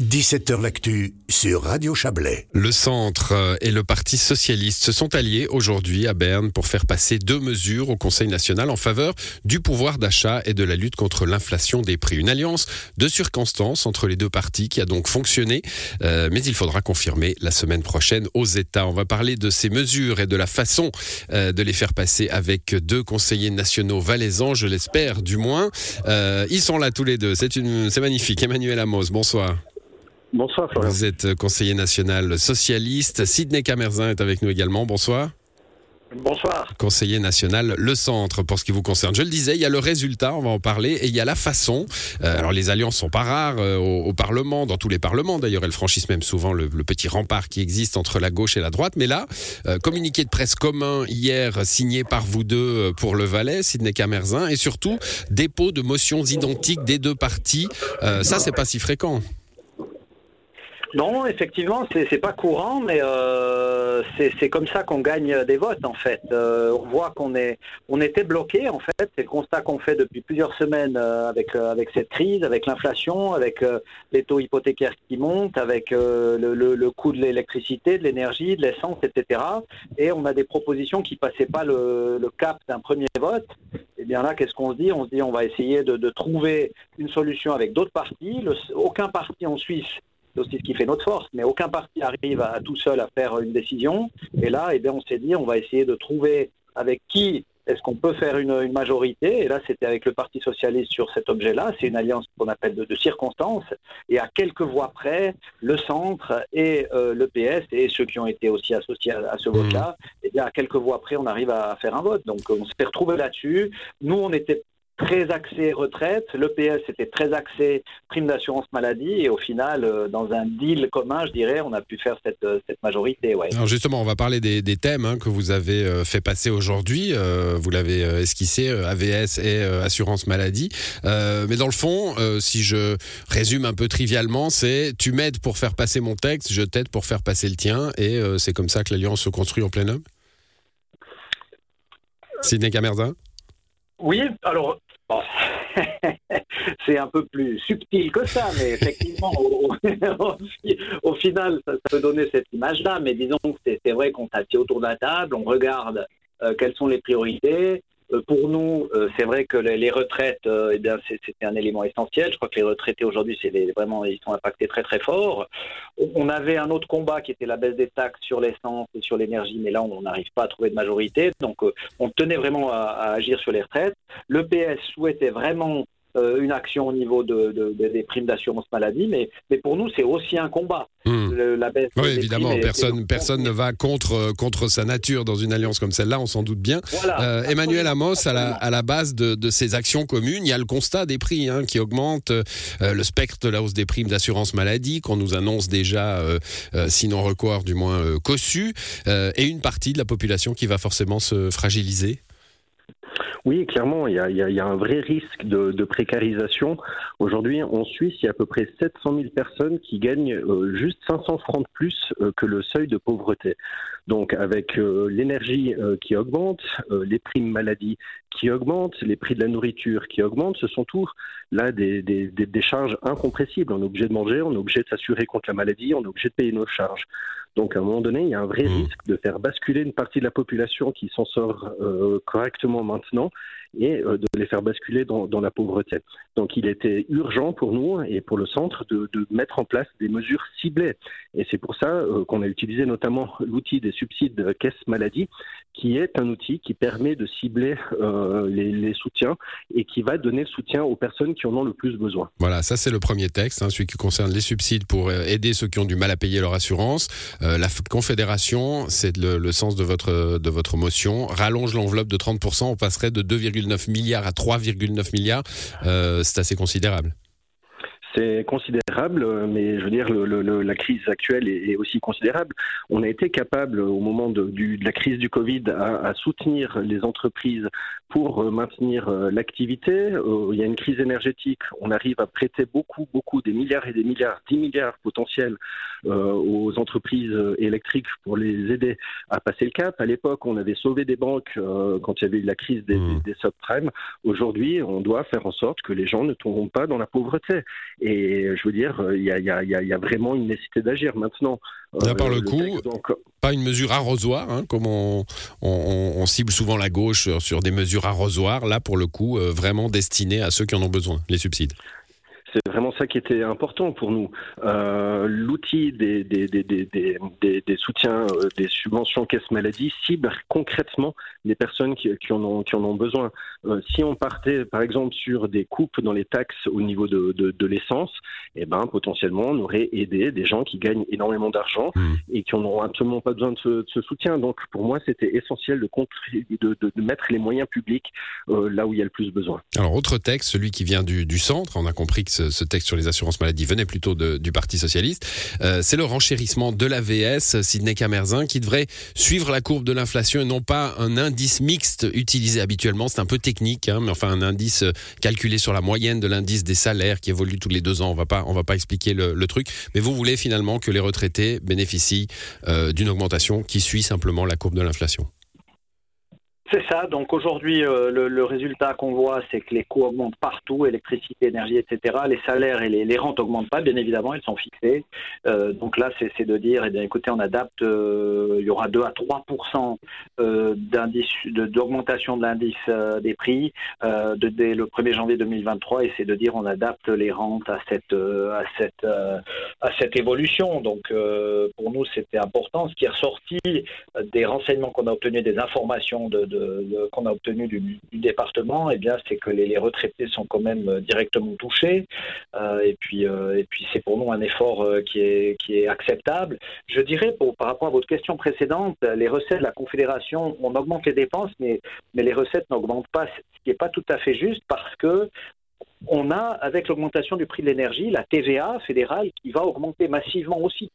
17h L'actu sur Radio Chablais. Le centre euh, et le Parti socialiste se sont alliés aujourd'hui à Berne pour faire passer deux mesures au Conseil national en faveur du pouvoir d'achat et de la lutte contre l'inflation des prix. Une alliance de circonstances entre les deux partis qui a donc fonctionné, euh, mais il faudra confirmer la semaine prochaine aux États. On va parler de ces mesures et de la façon euh, de les faire passer avec deux conseillers nationaux valaisans, je l'espère du moins. ils sont là tous les deux, c'est magnifique. Emmanuel Amos, bonsoir. Bonsoir Florian. Vous êtes conseiller national socialiste. Sidney Camerzin est avec nous également. Bonsoir. Bonsoir. Conseiller national, le centre pour ce qui vous concerne. Je le disais, il y a le résultat, on va en parler, et il y a la façon. Euh, alors les alliances sont pas rares euh, au, Parlement, dans tous les parlements d'ailleurs, elles franchissent même souvent le, petit rempart qui existe entre la gauche et la droite. Mais là, euh, communiqué de presse commun hier signé par vous deux pour le Valais, Sidney Camerzin, et surtout dépôt de motions identiques des deux partis. ça, c'est pas si fréquent. Non, effectivement, c'est pas courant, mais euh, c'est comme ça qu'on gagne des votes en fait. Euh, on voit qu'on est, on était bloqué en fait. C'est le constat qu'on fait depuis plusieurs semaines euh, avec avec cette crise, avec l'inflation, avec les taux hypothécaires qui montent, avec le, le, coût de l'électricité, de l'énergie, de l'essence, etc. Et on a des propositions qui passaient pas le, le cap d'un premier vote. Et bien là, qu'est-ce qu'on se dit? On se dit on va essayer de, de trouver une solution avec d'autres partis. aucun parti en Suisse c'est aussi ce qui fait notre force, mais aucun parti arrive à, tout seul à faire une décision. Et là, eh bien, on s'est dit, on va essayer de trouver avec qui est-ce qu'on peut faire une, majorité. Et là, c'était avec le Parti socialiste sur cet objet-là. C'est une alliance qu'on appelle de, circonstances. Et à quelques voix près, le centre et euh, le PS et ceux qui ont été aussi associés à, ce vote-là, mmh. eh bien, à quelques voix près, on arrive à faire un vote. Donc, on s'est retrouvé là-dessus. Nous, on était très axé retraite, l'EPS était très axé prime d'assurance maladie, et au final, euh, dans un deal commun, je dirais, on a pu faire cette, euh, cette majorité. Ouais. Alors justement, on va parler des, des thèmes hein, que vous avez euh, fait passer aujourd'hui. vous l'avez esquissé, AVS et assurance maladie. mais dans le fond, si je résume un peu trivialement, c'est tu m'aides pour faire passer mon texte, je t'aide pour faire passer le tien, et c'est comme ça que l'alliance se construit en plein homme? Sidney Camerzin? Oui, alors c'est un peu plus subtil que ça, mais effectivement, au, final, ça, peut donner cette image-là. Mais disons que c'est vrai qu'on s'assied autour de la table, on regarde euh, quelles sont les priorités, pour nous, euh, c'est vrai que les, retraites, euh, eh c'était un élément essentiel. Je crois que les retraités aujourd'hui, vraiment, ils sont impactés très très fort. On avait un autre combat qui était la baisse des taxes sur l'essence et sur l'énergie, mais là, on n'arrive pas à trouver de majorité. Donc, on tenait vraiment à, à, agir sur les retraites. Le PS souhaitait vraiment euh, une action au niveau de, des primes d'assurance maladie, mais, mais pour nous, c'est aussi un combat. Hmm. la baisse oui, évidemment, personne, personne ne va contre, contre sa nature dans une alliance comme celle-là, on s'en doute bien. Euh, Emmanuel Amos, à la, à la base de, de, ces actions communes, il y a le constat des prix hein, qui augmentent, euh, le spectre de la hausse des primes d'assurance maladie, qu'on nous annonce déjà, sinon recours, du moins cossu, et une partie de la population qui va forcément se fragiliser. Oui, clairement, il y a, un vrai risque de, précarisation. Aujourd'hui, en Suisse, il y a à peu près 700 000 personnes qui gagnent euh, juste 500 francs de plus euh, que le seuil de pauvreté. Donc, avec euh, l'énergie qui augmente, les primes maladies qui augmentent, les prix de la nourriture qui augmentent, ce sont tous là des, des charges incompressibles. On est obligé de manger, on est obligé de s'assurer contre la maladie, on est obligé de payer nos charges. Donc à un moment donné, il y a un vrai mmh. risque de faire basculer une partie de la population qui s'en sort euh, correctement maintenant et euh, de les faire basculer dans, la pauvreté. Donc il était urgent pour nous et pour le centre de, mettre en place des mesures ciblées. Et c'est pour ça euh, qu'on a utilisé notamment l'outil des subsides de caisse maladie, qui est un outil qui permet de cibler euh, les, soutiens et qui va donner le soutien aux personnes qui en ont le plus besoin. Voilà, ça c'est le premier texte, hein, celui qui concerne les subsides pour aider ceux qui ont du mal à payer leur assurance. la Confédération, c'est le, sens de votre, de votre motion, rallonge l'enveloppe de 30%, on passerait de 2, 2,9 milliards à 3,9 milliards, euh, c'est assez considérable. C'est considérable, mais je veux dire, le, la crise actuelle est, aussi considérable. On a été capable, au moment de, la crise du Covid, à, soutenir les entreprises pour euh, maintenir euh, l'activité. il y a une crise énergétique, on arrive à prêter beaucoup, beaucoup, des milliards et des milliards, 10 milliards potentiels aux entreprises électriques pour les aider à passer le cap. À l'époque, on avait sauvé des banques quand il y avait eu la crise des, mmh. des subprimes. Aujourd'hui, on doit faire en sorte que les gens ne tomberont pas dans la pauvreté. Et je veux dire, il y a, vraiment une nécessité d'agir maintenant. Là, par le, coup, pas une mesure arrosoir, hein, comme on, cible souvent la gauche sur, des mesures arrosoirs. Là, pour le coup, vraiment destinées à ceux qui en ont besoin, les subsides. C'est vraiment ça qui était important pour nous. Euh, L'outil des, des, des, des, soutiens, euh, des subventions caisse maladie cible concrètement les personnes qui, qui, en, ont, qui en ont besoin. Euh, si on partait par exemple sur des coupes dans les taxes au niveau de, de, de l'essence, eh ben, potentiellement on aurait aidé des gens qui gagnent énormément d'argent mmh. et qui n'auront absolument pas besoin de ce, ce, soutien. Donc pour moi c'était essentiel de, de, de, mettre les moyens publics euh, là où il y a le plus besoin. Alors autre texte, celui qui vient du, du centre, on a compris que ce, texte sur les assurances maladie venait plutôt du Parti socialiste. Euh, c'est le renchérissement de l'AVS, Sidney Camerzin, qui devrait suivre la courbe de l'inflation et non pas un indice mixte utilisé habituellement. C'est un peu technique, hein, mais enfin un indice euh, calculé sur la moyenne de l'indice des salaires qui évolue tous les deux ans. On va pas, on va pas expliquer le, truc. Mais vous voulez finalement que les retraités bénéficient euh, d'une augmentation qui suit simplement la courbe de l'inflation. C'est ça. Donc aujourd'hui, euh, le, résultat qu'on voit, c'est que les coûts augmentent partout, électricité, énergie, etc. Les salaires et les, rentes n'augmentent pas, bien évidemment, elles sont fixées. Euh, donc là, c'est de dire, eh écoutez, on adapte, euh, il y aura 2 à 3% d'augmentation de l'indice des prix dès le 1er janvier 2023, et c'est de dire, on adapte les rentes à cette évolution. Donc pour nous, c'était important. Ce qui est ressorti des renseignements qu'on a obtenus, des informations de qu'on a obtenu du, département, eh bien, c'est que les, retraités sont quand même euh, directement touchés. Euh, et puis, euh, et puis c'est pour nous un effort qui est, qui est acceptable. Je dirais, par rapport à votre question précédente, les recettes de la Confédération, on augmente les dépenses, mais, mais les recettes n'augmentent pas, ce qui n'est pas tout à fait juste parce que on a, avec l'augmentation du prix de l'énergie, la TVA fédérale qui va augmenter massivement aussi.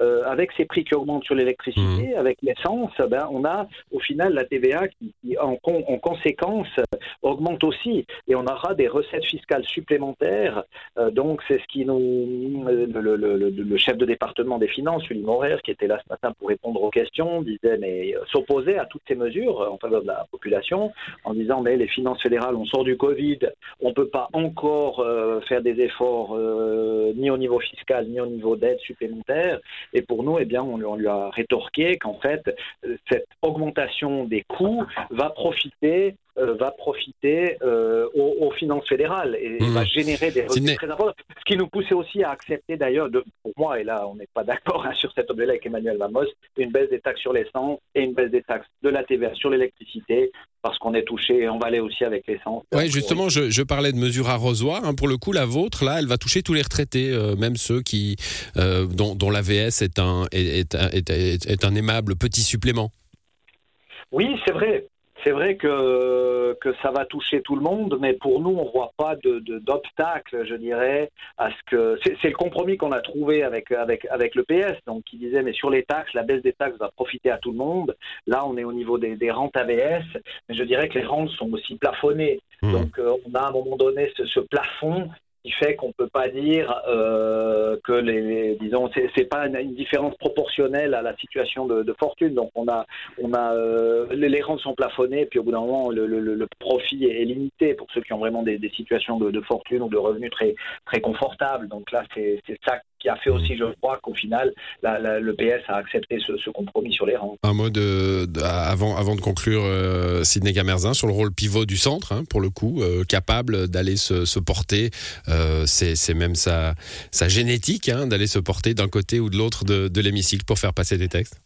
Euh, avec ces prix qui augmentent sur l'électricité, mmh. avec l'essence, ben, on a au final la TVA qui, en, conséquence, augmente aussi. Et on aura des recettes fiscales supplémentaires. Euh, donc, c'est ce qui nous. Le, chef de département des finances, Julie Morer, qui était là ce matin pour répondre aux questions, disait, mais euh, s'opposait à toutes ces mesures en faveur de la population, en disant, mais les finances fédérales, on sort du Covid, on ne peut pas encore faire des efforts ni au niveau fiscal, ni au niveau d'aide supplémentaire. Et pour nous, eh bien, on, lui a rétorqué qu'en fait, cette augmentation des coûts va profiter euh, va profiter euh, aux, finances fédérales et mmh. va générer des revenus très importants. Ce qui nous poussait aussi à accepter d'ailleurs, pour moi, et là on n'est pas d'accord hein, sur cet objet-là avec Emmanuel Vamos, une baisse des taxes sur l'essence et une baisse des taxes de la TVA sur l'électricité parce qu'on est touché et on va aller aussi avec l'essence. Oui, justement, je, parlais de mesures arrosoires. Hein. Pour le coup, la vôtre, là, elle va toucher tous les retraités, euh, même ceux qui, dont, dont l'AVS est un, est, est, est un aimable petit supplément. Oui, c'est vrai. C'est vrai que, que ça va toucher tout le monde, mais pour nous, on ne voit pas d'obstacle, de, je dirais, à ce que. C'est le compromis qu'on a trouvé avec, avec, avec le PS, donc qui disait, mais sur les taxes, la baisse des taxes va profiter à tout le monde. Là, on est au niveau des, des rentes ABS, mais je dirais que les rentes sont aussi plafonnées. Mmh. Donc, euh, on a à un moment donné ce, ce plafond fait qu'on peut pas dire euh, que les, disons c'est pas une, différence proportionnelle à la situation de, fortune. Donc on a on a euh, les, rentes sont plafonnées puis au bout d'un moment le, le, profit est, limité pour ceux qui ont vraiment des, situations de, fortune ou de revenus très très confortables. Donc là c'est ça qui a fait aussi, je crois, qu'au final, le PS a accepté ce, compromis sur les rangs. Un mot de, avant, avant de conclure, euh, Sidney Gamerzin, sur le rôle pivot du centre, hein, pour le coup, euh, capable d'aller se, porter, euh, c'est même sa, sa génétique, hein, d'aller se porter d'un côté ou de l'autre de, de l'hémicycle pour faire passer des textes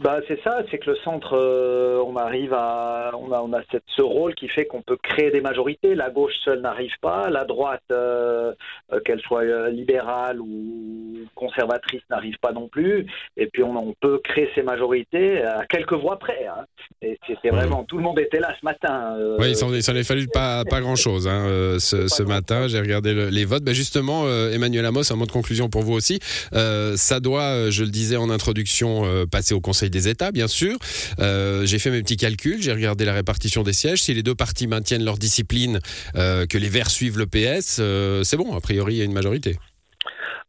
bah, c'est ça, c'est que le centre, euh, on arrive à, on a, on a cette, ce rôle qui fait qu'on peut créer des majorités. La gauche seule n'arrive pas, la droite, euh, euh, qu'elle soit libérale ou conservatrice, n'arrive pas non plus. Et puis on, on, peut créer ces majorités à quelques voix près. Hein. Et c'était vraiment, tout le monde était là ce matin. oui, il s'en est fallu pas, pas grand chose hein, ce, ce matin. J'ai regardé les votes. Bah, justement, Emmanuel Amos, un mot de conclusion pour vous aussi. ça doit, je le disais en introduction, passer au Conseil des États, bien sûr. Euh, j'ai fait mes petits calculs, j'ai regardé la répartition des sièges. Si les deux partis maintiennent leur discipline, euh, que les Verts suivent le PS, euh, c'est bon, a priori, il y a une majorité.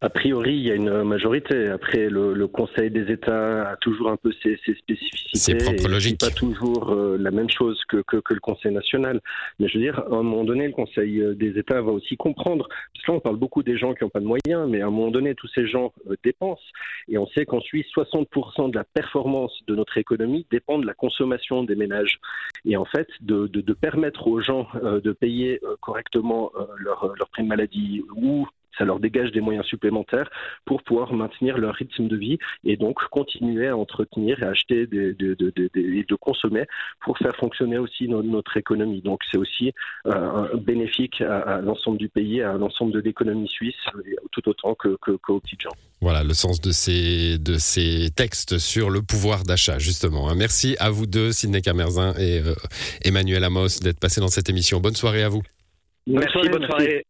A priori, il y a une majorité. Après, le, Conseil des États a toujours un peu ses, spécificités. Ses propres logiques. Pas toujours euh, la même chose que, que, le Conseil national. Mais je veux dire, à un moment donné, le Conseil euh, des États va aussi comprendre. Parce que là, on parle beaucoup des gens qui n'ont pas de moyens, mais à un moment donné, tous ces gens euh, dépensent. Et on sait qu'en Suisse, 60% de la performance de notre économie dépend de la consommation des ménages. Et en fait, de, de, permettre aux gens de payer correctement leur, leur prime maladie ou ça leur dégage des moyens supplémentaires pour pouvoir maintenir leur rythme de vie et donc continuer à entretenir et acheter des, de, de, de, consommer pour faire fonctionner aussi notre, économie. Donc c'est aussi euh, bénéfique à, l'ensemble du pays, à l'ensemble de l'économie suisse, tout autant que, que, qu'aux petites gens. Voilà le sens de ces, de ces textes sur le pouvoir d'achat, justement. Merci à vous deux, Sidney Camerzin et euh, Emmanuel Amos, d'être passés dans cette émission. Bonne soirée à vous. Merci, bonne soirée.